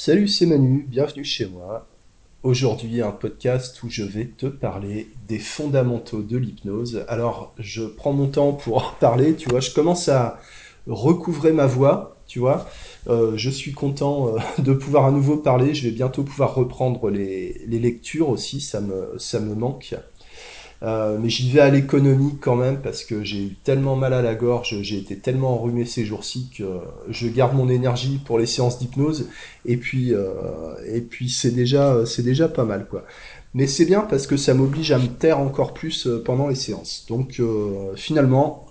Salut, c'est Manu, bienvenue chez moi. Aujourd'hui, un podcast où je vais te parler des fondamentaux de l'hypnose. Alors, je prends mon temps pour en parler, tu vois, je commence à recouvrer ma voix, tu vois. Euh, je suis content euh, de pouvoir à nouveau parler, je vais bientôt pouvoir reprendre les, lectures aussi, ça me manque. Euh, mais j'y vais à l'économie quand même parce que j'ai eu tellement mal à la gorge, j'ai été tellement enrhumé ces jours-ci que je garde mon énergie pour les séances d'hypnose et puis euh, c'est déjà pas mal quoi. Mais c'est bien parce que ça m'oblige à me taire encore plus euh, pendant les séances. Donc finalement,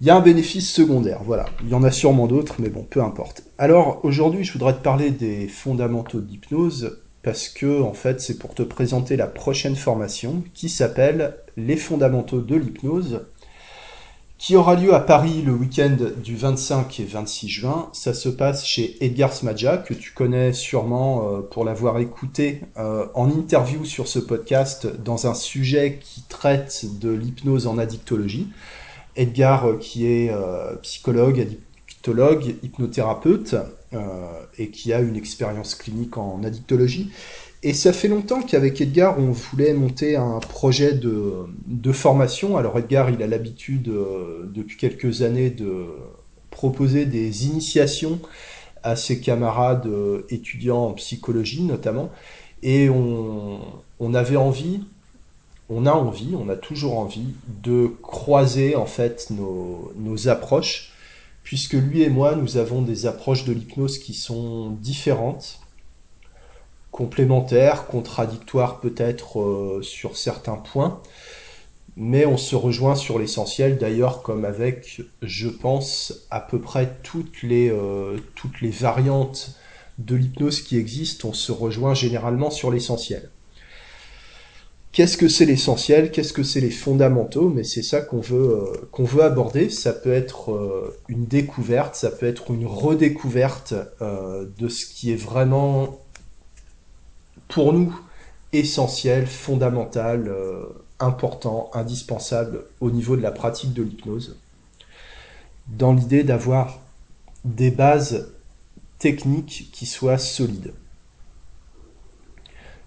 il y a un bénéfice secondaire, voilà. Il y en a sûrement d'autres, mais bon, peu importe. Alors aujourd'hui, je voudrais te parler des fondamentaux d'hypnose parce que en fait c'est pour te présenter la prochaine formation qui s'appelle Les fondamentaux de l'hypnose qui aura lieu à Paris le week-end du 25 et 26 juin. Ça se passe chez Edgar Smadja, que tu connais sûrement euh, pour l'avoir écouté euh, en interview sur ce podcast dans un sujet qui traite de l'hypnose en addictologie. Edgar, euh, qui est psychologue, hypnothérapeute, euh, et qui a une expérience clinique en addictologie. Et ça fait longtemps qu'avec Edgar, on voulait monter un projet de, formation. Alors Edgar, il a l'habitude euh, depuis quelques années de proposer des initiations à ses camarades euh, étudiants en psychologie notamment. Et on, avait envie, on a envie, on a toujours envie de croiser en fait nos approches puisque lui et moi, nous avons des approches de l'hypnose qui sont différentes, complémentaires, contradictoires peut-être euh, sur certains points, mais on se rejoint sur l'essentiel, d'ailleurs comme avec, je pense, à peu près toutes les, euh, toutes les variantes de l'hypnose qui existent, on se rejoint généralement sur l'essentiel. Qu'est-ce que c'est l'essentiel? Qu'est-ce que c'est les fondamentaux? Mais c'est ça qu'on veut, euh, qu'on veut aborder. Ça peut être euh, une découverte, ça peut être une redécouverte euh, de ce qui est vraiment, pour nous, essentiel, fondamental, important, indispensable au niveau de la pratique de l'hypnose. Dans l'idée d'avoir des bases techniques qui soient solides.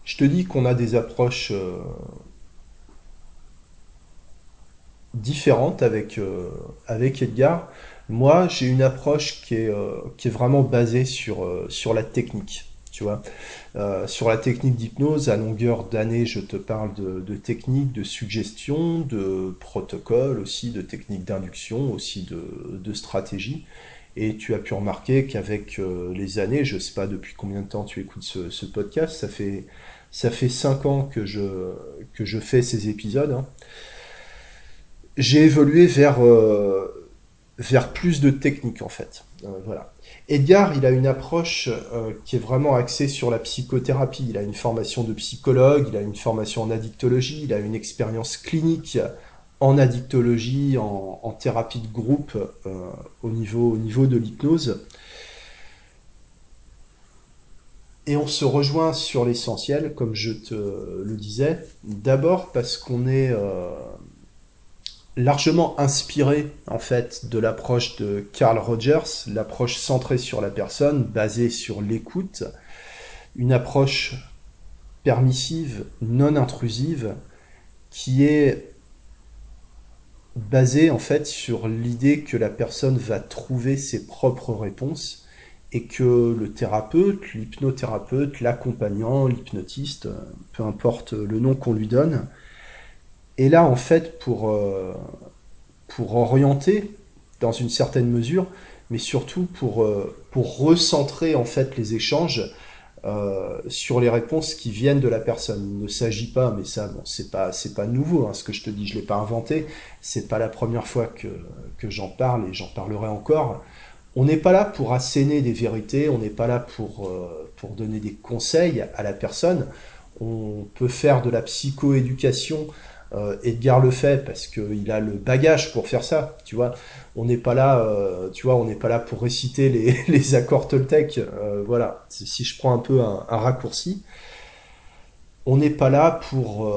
Je te dis qu'on a des approches euh, différentes avec, euh, avec Edgar. Moi, j'ai une approche qui est, euh, qui est vraiment basée sur, sur la technique. Tu vois, sur la technique d'hypnose, à longueur d'année, je te parle de, de techniques, de suggestion, de protocole aussi, de techniques d'induction, aussi de, de stratégie. Et tu as pu remarquer qu'avec les années, je sais pas depuis combien de temps tu écoutes ce podcast, ça fait ça fait 5 ans que je, que je fais ces épisodes. Hein. J'ai évolué vers, euh, vers plus de technique en fait. Euh, voilà. Edgar, il a une approche euh, qui est vraiment axée sur la psychothérapie. Il a une formation de psychologue, il a une formation en addictologie, il a une expérience clinique en addictologie, en, en thérapie de groupe au, niveau, au niveau de l'hypnose. Et on se rejoint sur l'essentiel, comme je te le disais. D'abord parce qu'on est euh, largement inspiré en fait de l'approche de Carl Rogers, l'approche centrée sur la personne, basée sur l'écoute, une approche permissive, non intrusive, qui est basée en fait sur l'idée que la personne va trouver ses propres réponses et que le thérapeute, l'hypnothérapeute, l'accompagnant, l'hypnotiste, euh, peu importe le nom qu'on lui donne, est là en fait pour, euh, pour orienter dans une certaine mesure, mais surtout pour, euh, pour recentrer en fait les échanges sur les réponses qui viennent de la personne. Il ne s'agit pas, mais ça, bon, c'est pas, c'est pas nouveau, hein, ce que je te dis, je l'ai pas inventé. C'est pas la première fois que, que j'en parle et j'en parlerai encore. On n'est pas là pour asséner des vérités, on n'est pas là pour, euh, donner des conseils à la personne. On peut faire de la psychoéducation. Euh, Edgar le fait parce qu'il a le bagage pour faire ça. On n'est pas là, euh, tu vois, on n'est pas là pour réciter les, accords Toltec. Voilà, si je prends un peu un, raccourci, on n'est pas là pour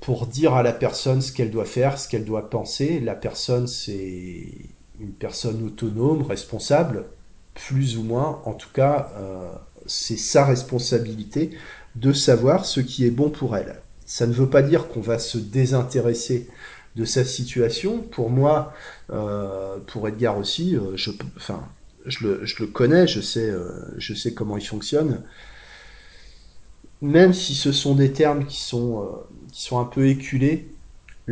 pour dire à la personne ce qu'elle doit faire, ce qu'elle doit penser. La personne, c'est une personne autonome, responsable, plus ou moins, en tout cas, c'est sa responsabilité de savoir ce qui est bon pour elle. Ça ne veut pas dire qu'on va se désintéresser de sa situation. Pour moi, euh, pour Edgar aussi, euh, je, enfin, je le, je le connais, je sais, euh, je sais comment il fonctionne. Même si ce sont des termes qui sont, qui sont un peu éculés,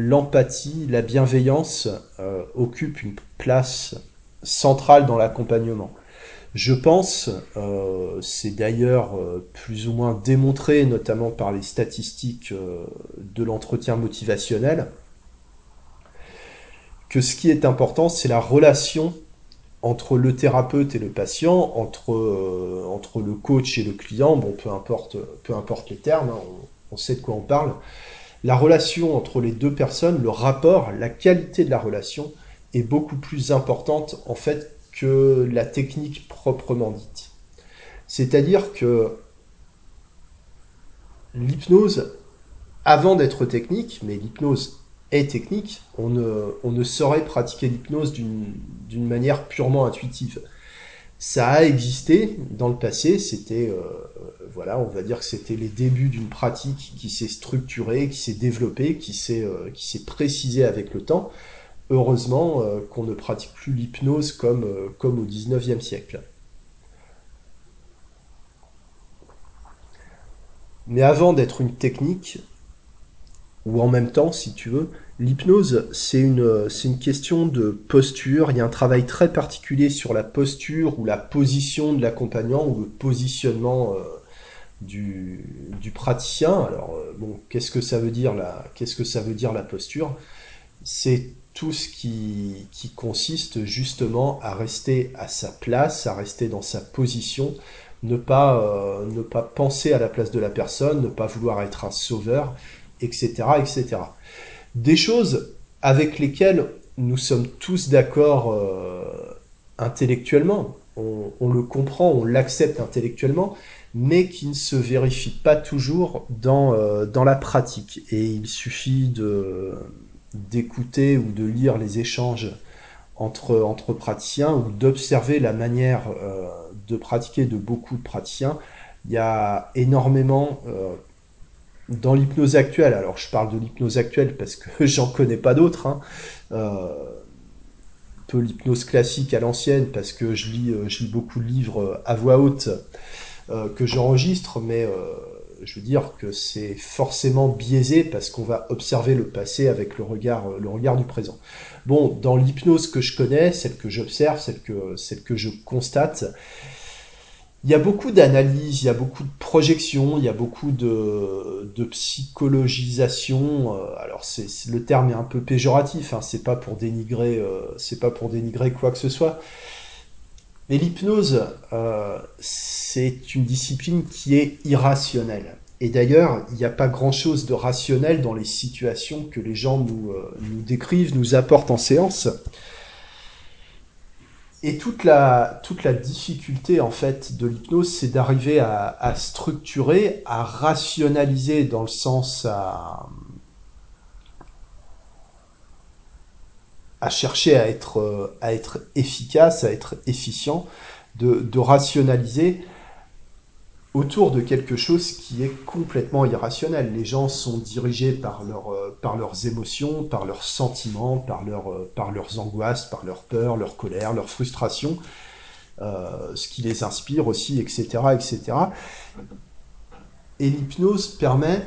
l'empathie, la bienveillance occupent une place centrale dans l'accompagnement. Je pense, euh, c'est d'ailleurs plus ou moins démontré, notamment par les statistiques de l'entretien motivationnel, que ce qui est important, c'est la relation entre le thérapeute et le patient, entre, euh, le coach et le client, bon, peu importe, peu importe les termes, hein, on, sait de quoi on parle. La relation entre les deux personnes, le rapport, la qualité de la relation est beaucoup plus importante en fait que la technique proprement dite. C'est-à-dire que l'hypnose, avant d'être technique, mais l'hypnose est technique, on ne, on ne saurait pratiquer l'hypnose d'une manière purement intuitive. Ça a existé dans le passé, c'était, euh, voilà, on va dire que c'était les débuts d'une pratique qui s'est structurée, qui s'est développée, qui s'est euh, précisée avec le temps. Heureusement euh, qu'on ne pratique plus l'hypnose comme, comme au 19e siècle. Mais avant d'être une technique, ou en même temps, si tu veux, l'hypnose, c'est une, question de posture. Il y a un travail très particulier sur la posture ou la position de l'accompagnant ou le positionnement euh, du, praticien. Alors, euh, bon, qu'est-ce que ça veut dire la, qu'est-ce que ça veut dire la posture? C'est tout ce qui, qui consiste justement à rester à sa place, à rester dans sa position, ne pas, euh, ne pas penser à la place de la personne, ne pas vouloir être un sauveur, etc., etc. Des choses avec lesquelles nous sommes tous d'accord euh, intellectuellement, on, le comprend, on l'accepte intellectuellement, mais qui ne se vérifient pas toujours dans, euh, dans la pratique. Et il suffit d'écouter ou de lire les échanges entre, entre praticiens ou d'observer la manière euh, de pratiquer de beaucoup de praticiens. Il y a énormément, dans l'hypnose actuelle, alors je parle de l'hypnose actuelle parce que j'en connais pas d'autres, hein, euh, peu l'hypnose classique à l'ancienne parce que je lis, euh, beaucoup de livres euh, à voix haute euh, que j'enregistre, mais je veux dire que c'est forcément biaisé parce qu'on va observer le passé avec le regard, du présent. Bon, dans l'hypnose que je connais, celle que j'observe, celle que je constate, il y a beaucoup d'analyses, il y a beaucoup de projections, il y a beaucoup de, psychologisation. Euh, alors c'est le terme est un peu péjoratif, hein, c'est pas pour dénigrer, euh, c'est pas pour dénigrer quoi que ce soit. Mais l'hypnose, euh, c'est une discipline qui est irrationnelle. Et d'ailleurs, il n'y a pas grand-chose de rationnel dans les situations que les gens nous, nous décrivent, nous apportent en séance. Et toute la, toute la difficulté en fait de l'hypnose, c'est d'arriver à, à, structurer, à rationaliser dans le sens à, à chercher à être, à être efficace, à être efficient, de, de rationaliser autour de quelque chose qui est complètement irrationnel. Les gens sont dirigés par, leur, euh, par leurs émotions, par leurs sentiments, par, leur, euh, par leurs angoisses, par leurs peurs, leur colère, leur frustration, euh, ce qui les inspire aussi, etc. etc. Et l'hypnose permet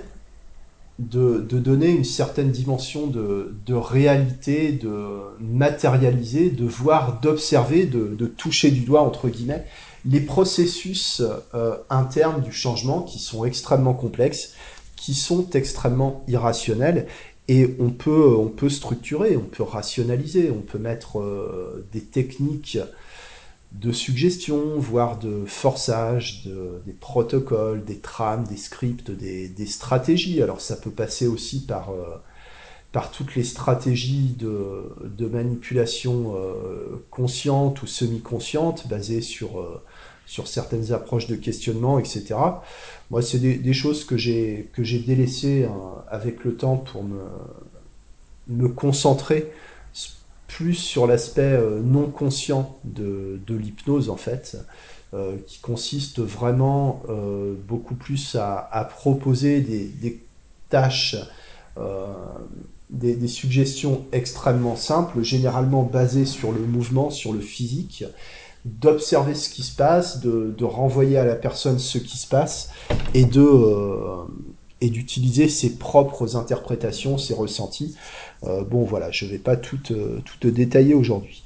de, de, donner une certaine dimension de, de, réalité, de matérialiser, de voir, d'observer, de, de toucher du doigt, entre guillemets, les processus euh, internes du changement qui sont extrêmement complexes, qui sont extrêmement irrationnels et on peut, on peut structurer, on peut rationaliser, on peut mettre euh, des techniques de suggestion, voire de forçage, de, des protocoles, des trames, des scripts, des, stratégies. Alors ça peut passer aussi par, euh, par toutes les stratégies de, manipulation consciente ou semi-consciente basées sur, sur certaines approches de questionnement, etc. Moi, c'est des, des, choses que j'ai que j'ai délaissées hein, avec le temps pour me, me concentrer plus sur l'aspect non conscient de, l'hypnose en fait, qui consiste vraiment beaucoup plus à, proposer des, tâches, des, des, suggestions extrêmement simples, généralement basées sur le mouvement, sur le physique, d'observer ce qui se passe, de, renvoyer à la personne ce qui se passe et euh, d'utiliser ses propres interprétations, ses ressentis. Euh, bon voilà, je vais pas tout, euh, détailler aujourd'hui.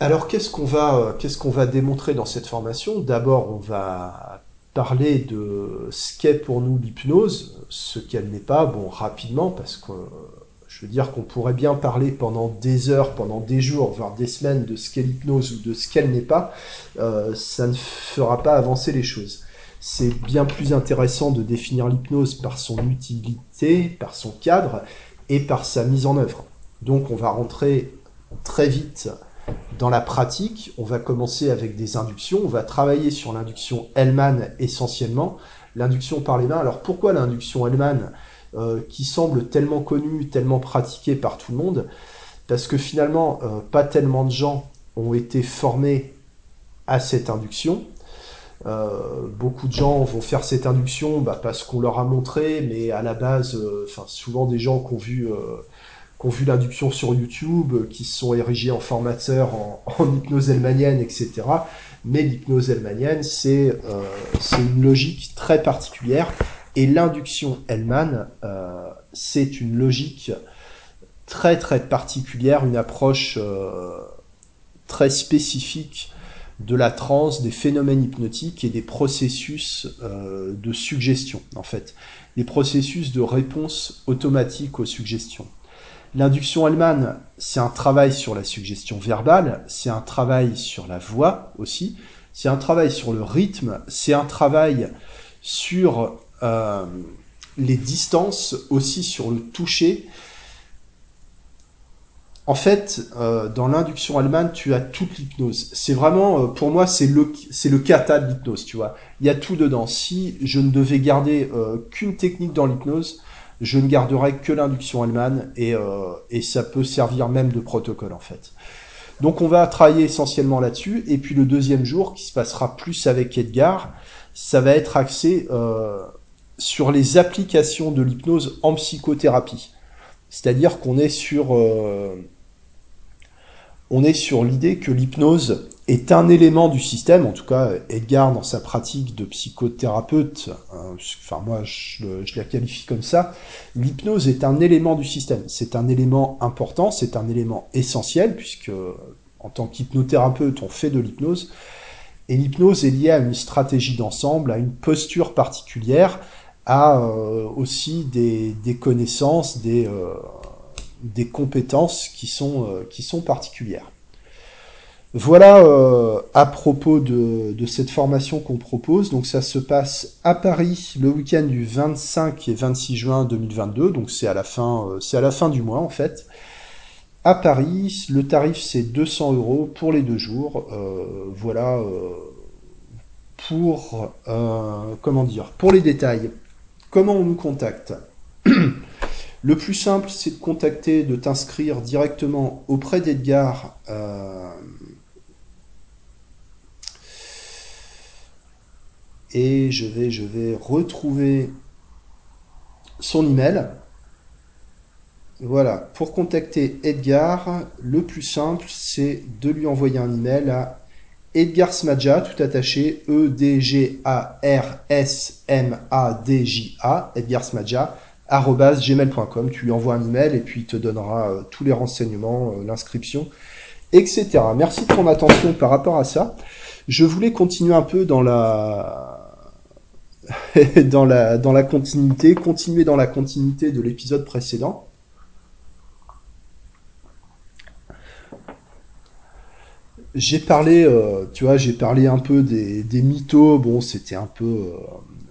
Alors qu'est-ce qu'on va qu'est-ce qu'on va démontrer dans cette formation? D'abord, on va parler de ce qu'est pour nous l'hypnose, ce qu'elle n'est pas, bon rapidement parce que je veux dire qu'on pourrait bien parler pendant des heures, pendant des jours, voire des semaines de ce qu'est l'hypnose ou de ce qu'elle n'est pas, euh, ça ne fera pas avancer les choses. C'est bien plus intéressant de définir l'hypnose par son utilité, par son cadre et par sa mise en œuvre. Donc on va rentrer très vite dans la pratique. On va commencer avec des inductions. On va travailler sur l'induction Hellman essentiellement. L'induction par les mains. Alors pourquoi l'induction Hellman? Euh, qui semble tellement connu, tellement pratiqué par tout le monde, parce que finalement, euh, pas tellement de gens ont été formés à cette induction. Euh, beaucoup de gens vont faire cette induction bah, parce qu'on leur a montré, mais à la base, enfin souvent des gens qui ont vu, vu l'induction sur YouTube, qui se sont érigés en formateurs en, en hypnose elmanienne, etc. Mais l'hypnose elmanienne, c'est une logique très particulière et l'induction Hellman, euh, c'est une logique très très particulière, une approche euh, très spécifique de la transe, des phénomènes hypnotiques et des processus euh, de suggestion, en fait, des processus de réponse automatique aux suggestions. L'induction Hellman, c'est un travail sur la suggestion verbale, c'est un travail sur la voix aussi, c'est un travail sur le rythme, c'est un travail sur euh, les distances aussi sur le toucher. En fait, euh, dans l'induction allemande, tu as toute l'hypnose. C'est vraiment, euh, pour moi, c'est le, c'est le de l'hypnose, tu vois. Il y a tout dedans. Si je ne devais garder qu'une technique dans l'hypnose, je ne garderais que l'induction allemande et, et ça peut servir même de protocole, en fait. Donc on va travailler essentiellement là-dessus. Et puis le deuxième jour, qui se passera plus avec Edgar, ça va être axé sur les applications de l'hypnose en psychothérapie. C'est-à-dire qu'on est sur, euh, sur l'idée que l'hypnose est un élément du système, en tout cas Edgar dans sa pratique de psychothérapeute, hein, enfin moi je, je, la qualifie comme ça, l'hypnose est un élément du système, c'est un élément important, c'est un élément essentiel, puisque en tant qu'hypnothérapeute on fait de l'hypnose, et l'hypnose est liée à une stratégie d'ensemble, à une posture particulière, a euh, aussi des, connaissances, des, euh, des compétences qui sont, euh, qui sont particulières. Voilà à propos de, de, cette formation qu'on propose. Donc ça se passe à Paris le week-end du 25 et 26 juin 2022. Donc c'est à la fin, c'est à la fin du mois en fait. À Paris, le tarif c'est 200 euros pour les deux jours. voilà pour comment dire pour les détails. Comment on nous contacte Le plus simple, c'est de contacter, de t'inscrire directement auprès d'Edgar. Euh, et je vais, je vais retrouver son email. Voilà, pour contacter Edgar, le plus simple, c'est de lui envoyer un email à Edgar Smadja, tout attaché, E-D-G-A-R-S-M-A-D-J-A, Edgar Smadja, gmail.com. Tu lui envoies un email et puis il te donnera euh, tous les renseignements, euh, l'inscription, etc. Merci de ton attention par rapport à ça. Je voulais continuer un peu dans la, dans la, dans la continuité, continuer dans la continuité de l'épisode précédent. J'ai parlé, euh, tu vois, j'ai parlé un peu des, des mythos. Bon, c'était un peu, euh,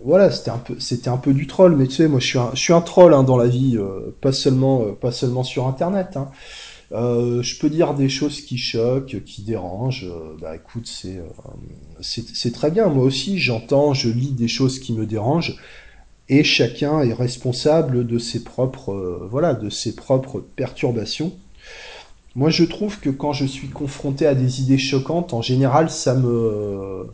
voilà, c'était un peu, c'était un peu du troll. Mais tu sais, moi, je suis un, je troll hein, dans la vie, euh, pas seulement, pas seulement sur Internet. Hein. je peux dire des choses qui choquent, qui dérangent. bah, écoute, c'est, c'est très bien. Moi aussi, j'entends, je lis des choses qui me dérangent. et chacun est responsable de ses propres, voilà, de ses propres perturbations. Moi, je trouve que quand je suis confronté à des idées choquantes, en général, ça me,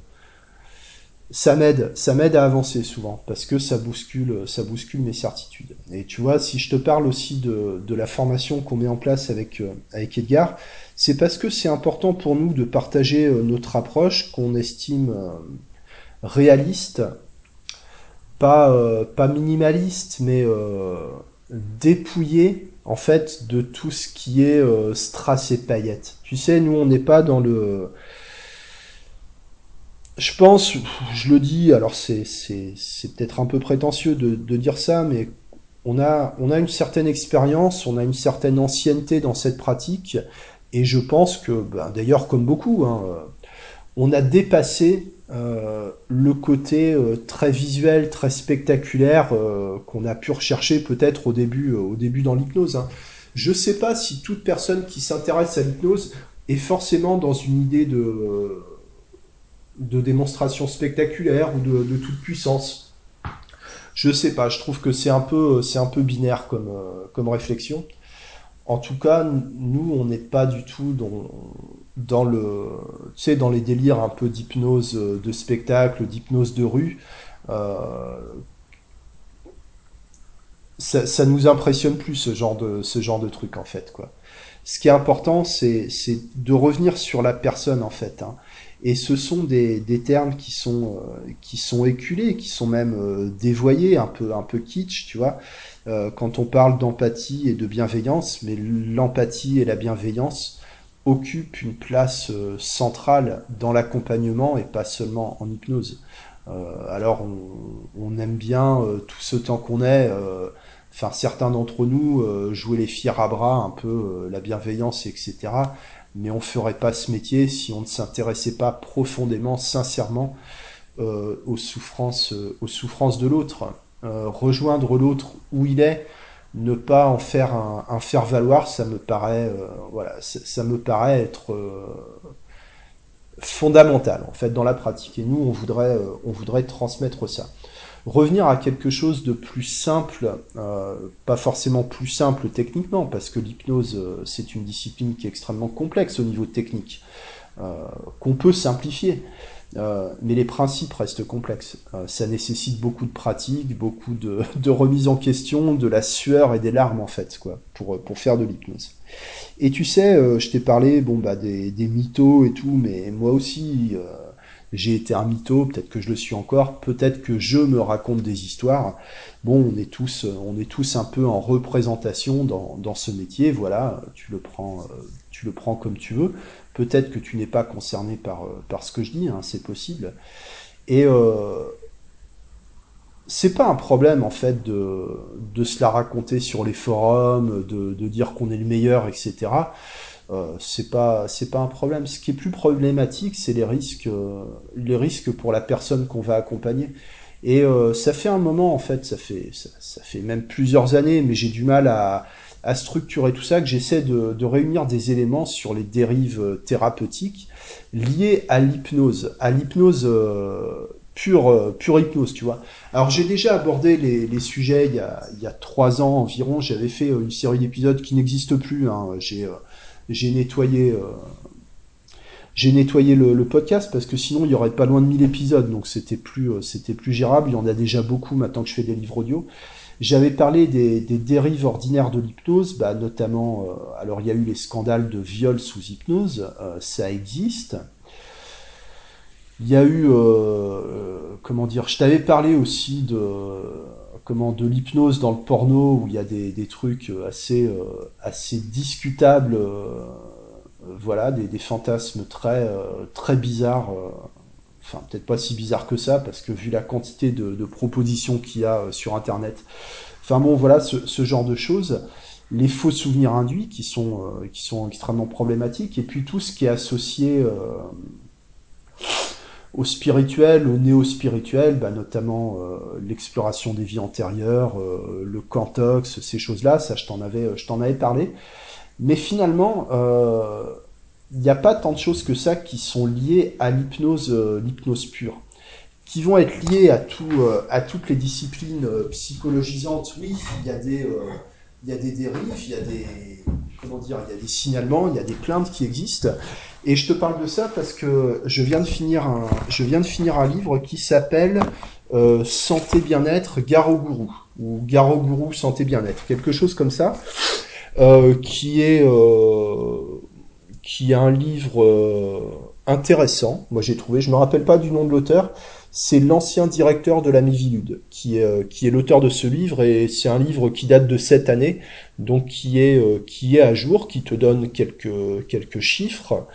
ça m'aide, ça à avancer souvent parce que ça bouscule, ça bouscule mes certitudes. Et tu vois, si je te parle aussi de, de la formation qu'on met en place avec euh, avec Edgar, c'est parce que c'est important pour nous de partager euh, notre approche qu'on estime euh, réaliste, pas pas minimaliste, mais dépouillé en fait de tout ce qui est strass et paillettes. Tu sais, nous on n'est pas dans le je pense, je le dis, alors c'est, peut-être un peu prétentieux de, de, dire ça, mais on a, on a une certaine expérience, on a une certaine ancienneté dans cette pratique, et je pense que, ben, d'ailleurs comme beaucoup, hein, on a dépassé euh, le côté euh, très visuel, très spectaculaire euh, qu'on a pu rechercher peut-être au début, au début dans l'hypnose. Hein. Je sais pas si toute personne qui s'intéresse à l'hypnose est forcément dans une idée de de démonstration spectaculaire ou de, toute puissance. Je sais pas, je trouve que c'est un peu, un peu binaire comme, comme réflexion. En tout cas, nous, on n'est pas du tout dans, dans le, tu sais, dans les délires un peu d'hypnose de spectacle, d'hypnose de rue. Euh, ça, ça nous impressionne plus ce genre de, ce genre de truc en fait, quoi. Ce qui est important, c'est, de revenir sur la personne en fait. Hein. Et ce sont des, des termes qui sont, euh, qui sont éculés, qui sont même euh, dévoyés, un peu, un peu kitsch, tu vois, euh, quand on parle d'empathie et de bienveillance, mais l'empathie et la bienveillance occupent une place euh, centrale dans l'accompagnement et pas seulement en hypnose. Euh, alors on, aime bien tout ce temps qu'on est, enfin certains d'entre nous jouer les fiers à bras, un peu la bienveillance, etc mais on ferait pas ce métier si on ne s'intéressait pas profondément, sincèrement, euh, aux souffrances, euh, aux souffrances de l'autre. Euh, rejoindre l'autre où il est, ne pas en faire un, un faire valoir, ça me paraît, euh, voilà, ça me paraît être euh, fondamental en fait dans la pratique. Et nous, on voudrait, euh, on voudrait transmettre ça revenir à quelque chose de plus simple, pas forcément plus simple techniquement, parce que l'hypnose, c'est une discipline qui est extrêmement complexe au niveau technique, qu'on peut simplifier. Euh, mais les principes restent complexes. Euh, ça nécessite beaucoup de pratique, beaucoup de, remise en question, de la sueur et des larmes en fait, quoi, pour, pour faire de l'hypnose. Et tu sais, euh, je t'ai parlé, bon bah des, des mythos et tout, mais moi aussi, j'ai été un mytho, peut-être que je le suis encore, peut-être que je me raconte des histoires. Bon, on est tous, on est tous un peu en représentation dans, dans ce métier. Voilà, tu le prends, tu le prends comme tu veux. Peut-être que tu n'es pas concerné par, par ce que je dis, hein, c'est possible. Et euh, c'est pas un problème en fait de, de se la raconter sur les forums, de, de dire qu'on est le meilleur, etc. Euh, c'est pas c'est pas un problème. Ce qui est plus problématique, c'est les risques euh, les risques pour la personne qu'on va accompagner. Et euh, ça fait un moment en fait, ça fait ça, fait même plusieurs années, mais j'ai du mal à, à structurer tout ça, que j'essaie de, de réunir des éléments sur les dérives thérapeutiques liées à l'hypnose, à l'hypnose pure, pure hypnose, tu vois. Alors j'ai déjà abordé les, les sujets il y, a, il y a trois ans environ, j'avais fait une série d'épisodes qui n'existent plus, hein. j'ai j'ai nettoyé euh, nettoyé le, podcast parce que sinon il y aurait pas loin de 1000 épisodes. Donc c'était plus euh, plus gérable. Il y en a déjà beaucoup maintenant que je fais des livres audio. J'avais parlé des, dérives ordinaires de l'hypnose bah, notamment euh, alors il y a eu les scandales de viol sous hypnose ça existe. Il y a eu comment dire je t'avais parlé aussi de comment de l'hypnose dans le porno où il y a des, trucs assez euh, assez discutables euh, voilà des, fantasmes très euh, bizarres enfin peut-être pas si bizarres que ça parce que vu la quantité de, propositions qu'il y a sur internet. Enfin bon voilà ce, genre de choses. Les faux souvenirs induits qui sont extrêmement problématiques. Et puis tout ce qui est associé au spirituel, au néo-spirituel, bah, notamment euh, l'exploration des vies antérieures, euh, le cantox, ces choses-là, ça je t'en avais, avais parlé. Mais finalement, il euh, n'y a pas tant de choses que ça qui sont liées à l'hypnose, pure. qui vont être liées à, tout, à toutes les disciplines psychologisantes. Oui, il y a des, dérives, il y a des signalements, il y a des plaintes qui existent. Et je te parle de ça parce que je viens de finir un, je viens de finir un livre qui s'appelle euh, Santé bien-être Garo Gourou ou Garo Gourou Santé bien-être, quelque chose comme ça, euh, qui est euh, qui est un livre euh, intéressant. Moi j'ai trouvé, je me rappelle pas du nom de l'auteur. C'est l'ancien directeur de la Mivilude qui est, euh, qui est l'auteur de ce livre et c'est un livre qui date de cette année, donc qui est, euh, qui est à jour, qui te donne quelques, quelques chiffres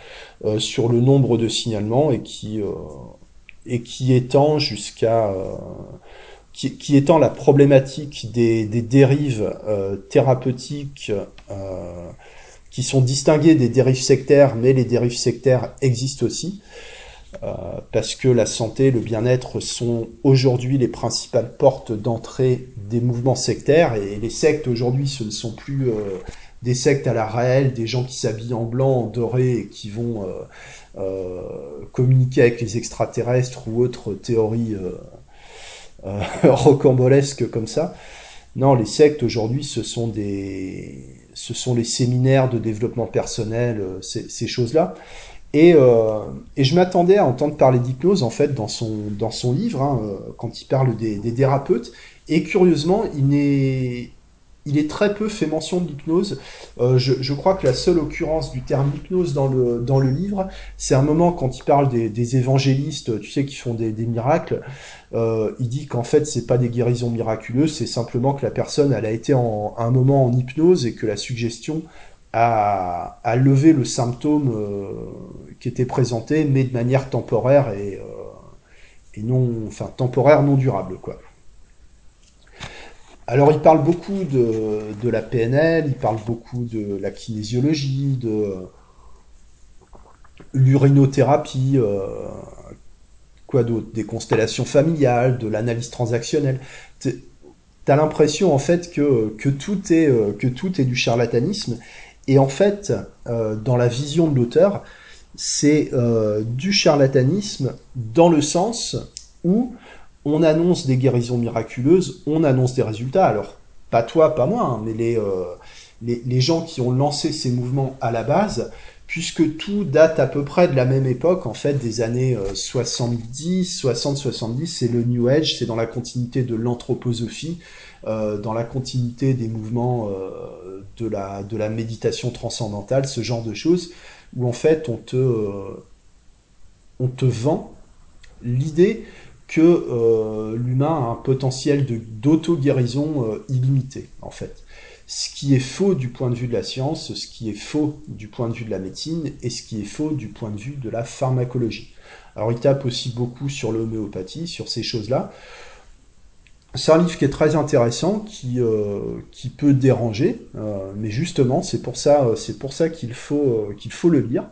euh, sur le nombre de signalements et qui, et qui étend jusqu'à qui, qui, étend la problématique des, des dérives thérapeutiques qui sont distinguées des dérives sectaires, mais les dérives sectaires existent aussi. Euh, parce que la santé, le bien-être sont aujourd'hui les principales portes d'entrée des mouvements sectaires et les sectes aujourd'hui ce ne sont plus euh, des sectes à la réelle, des gens qui s'habillent en blanc, en doré et qui vont euh, communiquer avec les extraterrestres ou autres théories rocambolesques comme ça. Non, les sectes aujourd'hui ce sont des ce sont les séminaires de développement personnel, ces choses-là. Et, euh, et, je m'attendais à entendre parler d'hypnose en fait dans son dans son livre hein, euh, quand il parle des, des thérapeutes. Et curieusement, il est il est très peu fait mention de l'hypnose. Euh, je, je, crois que la seule occurrence du terme hypnose dans le dans le livre, c'est un moment quand il parle des, des évangélistes, tu sais, qui font des, des miracles. Euh, il dit qu'en fait, c'est pas des guérisons miraculeuses, c'est simplement que la personne, elle a été en, un moment en hypnose et que la suggestion à, lever le symptôme euh, qui était présenté, mais de manière temporaire et, euh, et non, enfin temporaire non durable, quoi. Alors il parle beaucoup de, de, la PNL, il parle beaucoup de la kinésiologie, de l'urinothérapie, euh, quoi d'autre, des constellations familiales, de l'analyse transactionnelle. T'as l'impression en fait que, que, tout est, que tout est du charlatanisme et en fait, euh, dans la vision de l'auteur, c'est euh, du charlatanisme dans le sens où on annonce des guérisons miraculeuses, on annonce des résultats. Alors, pas toi, pas moi, hein, mais les, euh, les, les, gens qui ont lancé ces mouvements à la base, puisque tout date à peu près de la même époque, en fait, des années 70, 60, 70, c'est le New Age, c'est dans la continuité de l'anthroposophie, dans la continuité des mouvements euh, de, la, de la méditation transcendantale, ce genre de choses, où en fait on te, euh, on te vend l'idée que euh, l'humain a un potentiel d'auto-guérison euh, illimité, en fait. Ce qui est faux du point de vue de la science, ce qui est faux du point de vue de la médecine, et ce qui est faux du point de vue de la pharmacologie. Alors il tape aussi beaucoup sur l'homéopathie, sur ces choses-là. C'est un livre qui est très intéressant, qui, euh, qui peut déranger, euh, mais justement, c'est pour ça, euh, c'est pour ça qu'il faut, qu'il faut le lire.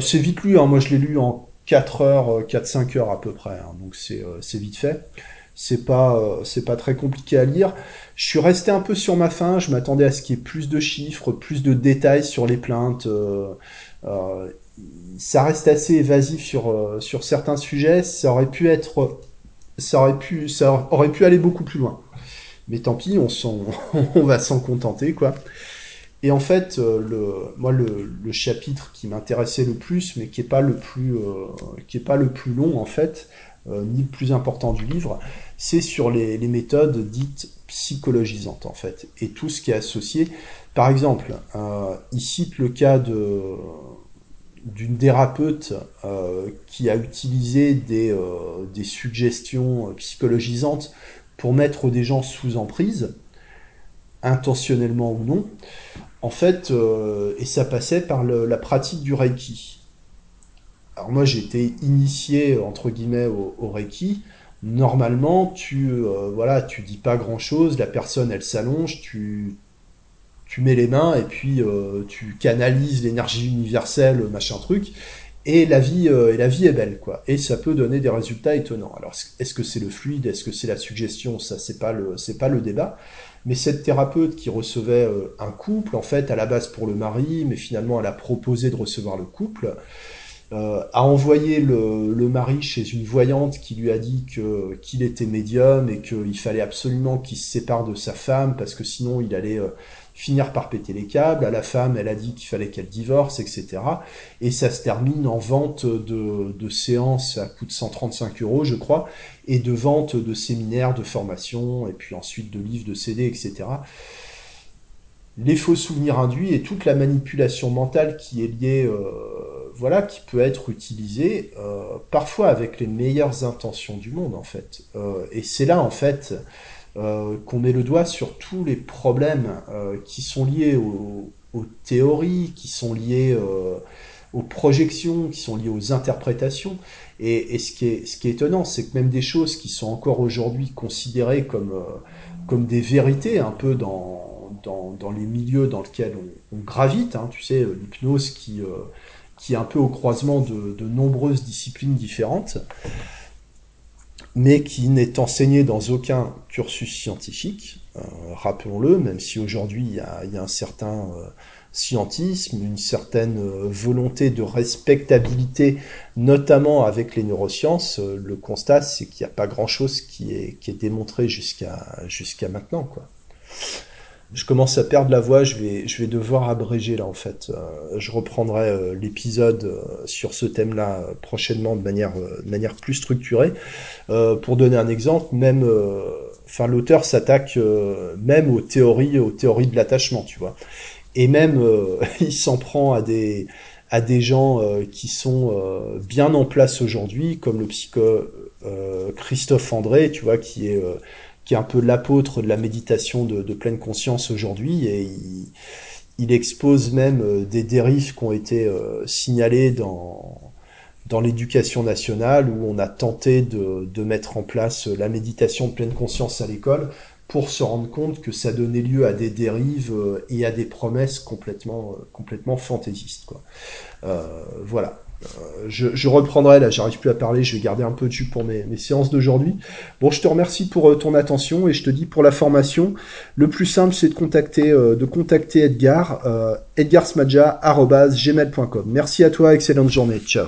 C'est vite lu, hein. moi je l'ai lu en 4 heures, 4-5 heures à peu près, hein. donc c'est, vite fait. C'est pas, c'est pas très compliqué à lire. Je suis resté un peu sur ma faim, je m'attendais à ce qu'il y ait plus de chiffres, plus de détails sur les plaintes. ça reste assez évasif sur, sur certains sujets, ça aurait pu être ça aurait pu, ça aurait pu aller beaucoup plus loin. Mais tant pis, on, on va s'en contenter, quoi. Et en fait, euh, le, moi, le, chapitre qui m'intéressait le plus, mais qui est pas le plus, euh, qui est pas le plus long en fait, euh, ni le plus important du livre, c'est sur les, méthodes dites psychologisantes en fait, et tout ce qui est associé. Par exemple, il cite le cas de d'une thérapeute euh, qui a utilisé des, euh, des, suggestions psychologisantes pour mettre des gens sous emprise, intentionnellement ou non, en fait, euh, et ça passait par la pratique du Reiki. Alors moi j'ai été initié entre guillemets au, au Reiki. Normalement, tu voilà, tu dis pas grand chose, la personne elle s'allonge, tu tu mets les mains et puis euh, tu canalises l'énergie universelle, machin truc, et la vie euh, et la vie est belle quoi. Et ça peut donner des résultats étonnants. Alors est-ce que c'est le fluide, est-ce que c'est la suggestion, ça c'est pas le c'est pas le débat. Mais cette thérapeute qui recevait euh, un couple, en fait, à la base pour le mari, mais finalement elle a proposé de recevoir le couple. Euh, a envoyé le, mari chez une voyante qui lui a dit que qu'il était médium et qu'il fallait absolument qu'il se sépare de sa femme parce que sinon il allait finir par péter les câbles. À la femme, elle a dit qu'il fallait qu'elle divorce, etc. Et ça se termine en vente de, de séances à coût de 135 euros, je crois, et de vente de séminaires, de formation, et puis ensuite de livres, de CD, etc. Les faux souvenirs induits et toute la manipulation mentale qui est liée, euh, voilà, qui peut être utilisée, euh, parfois avec les meilleures intentions du monde, en fait. Euh, et c'est là, en fait, euh, qu'on met le doigt sur tous les problèmes qui sont liés aux, théories, qui sont liés aux projections, qui sont liés aux interprétations. Et, ce, qui est, ce qui est étonnant, c'est que même des choses qui sont encore aujourd'hui considérées comme, comme des vérités, un peu dans, dans, dans les milieux dans lesquels on, gravite, hein, tu sais, l'hypnose qui, qui est un peu au croisement de, nombreuses disciplines différentes, mais qui n'est enseigné dans aucun cursus scientifique, euh, rappelons-le, même si aujourd'hui il y a, un certain euh, scientisme, une certaine euh, volonté de respectabilité, notamment avec les neurosciences, le constat c'est qu'il n'y a pas grand-chose qui est, qui est démontré jusqu'à jusqu'à maintenant. Quoi je commence à perdre la voix, je vais, je vais devoir abréger là en fait. Euh, je reprendrai euh, l'épisode euh, sur ce thème-là prochainement de manière, de manière plus structurée. pour donner un exemple, même, enfin l'auteur s'attaque même aux théories, aux théories de l'attachement, tu vois. Et même il s'en prend à des, à des gens qui sont bien en place aujourd'hui, comme le psycho Christophe André, tu vois, qui est qui est un peu l'apôtre de la méditation de, pleine conscience aujourd'hui, et il, expose même euh, des dérives qui ont été euh, signalées dans, dans l'éducation nationale, où on a tenté de, de, mettre en place la méditation de pleine conscience à l'école, pour se rendre compte que ça donnait lieu à des dérives euh, et à des promesses complètement, complètement fantaisistes. Quoi. Euh, voilà. Euh, je, reprendrai, là j'arrive plus à parler, je vais garder un peu de jus pour mes, séances d'aujourd'hui. Bon, je te remercie pour euh, ton attention et je te dis pour la formation, le plus simple c'est de contacter, euh, de contacter Edgar, edgarsmadja.gmail.com. Merci à toi, excellente journée, ciao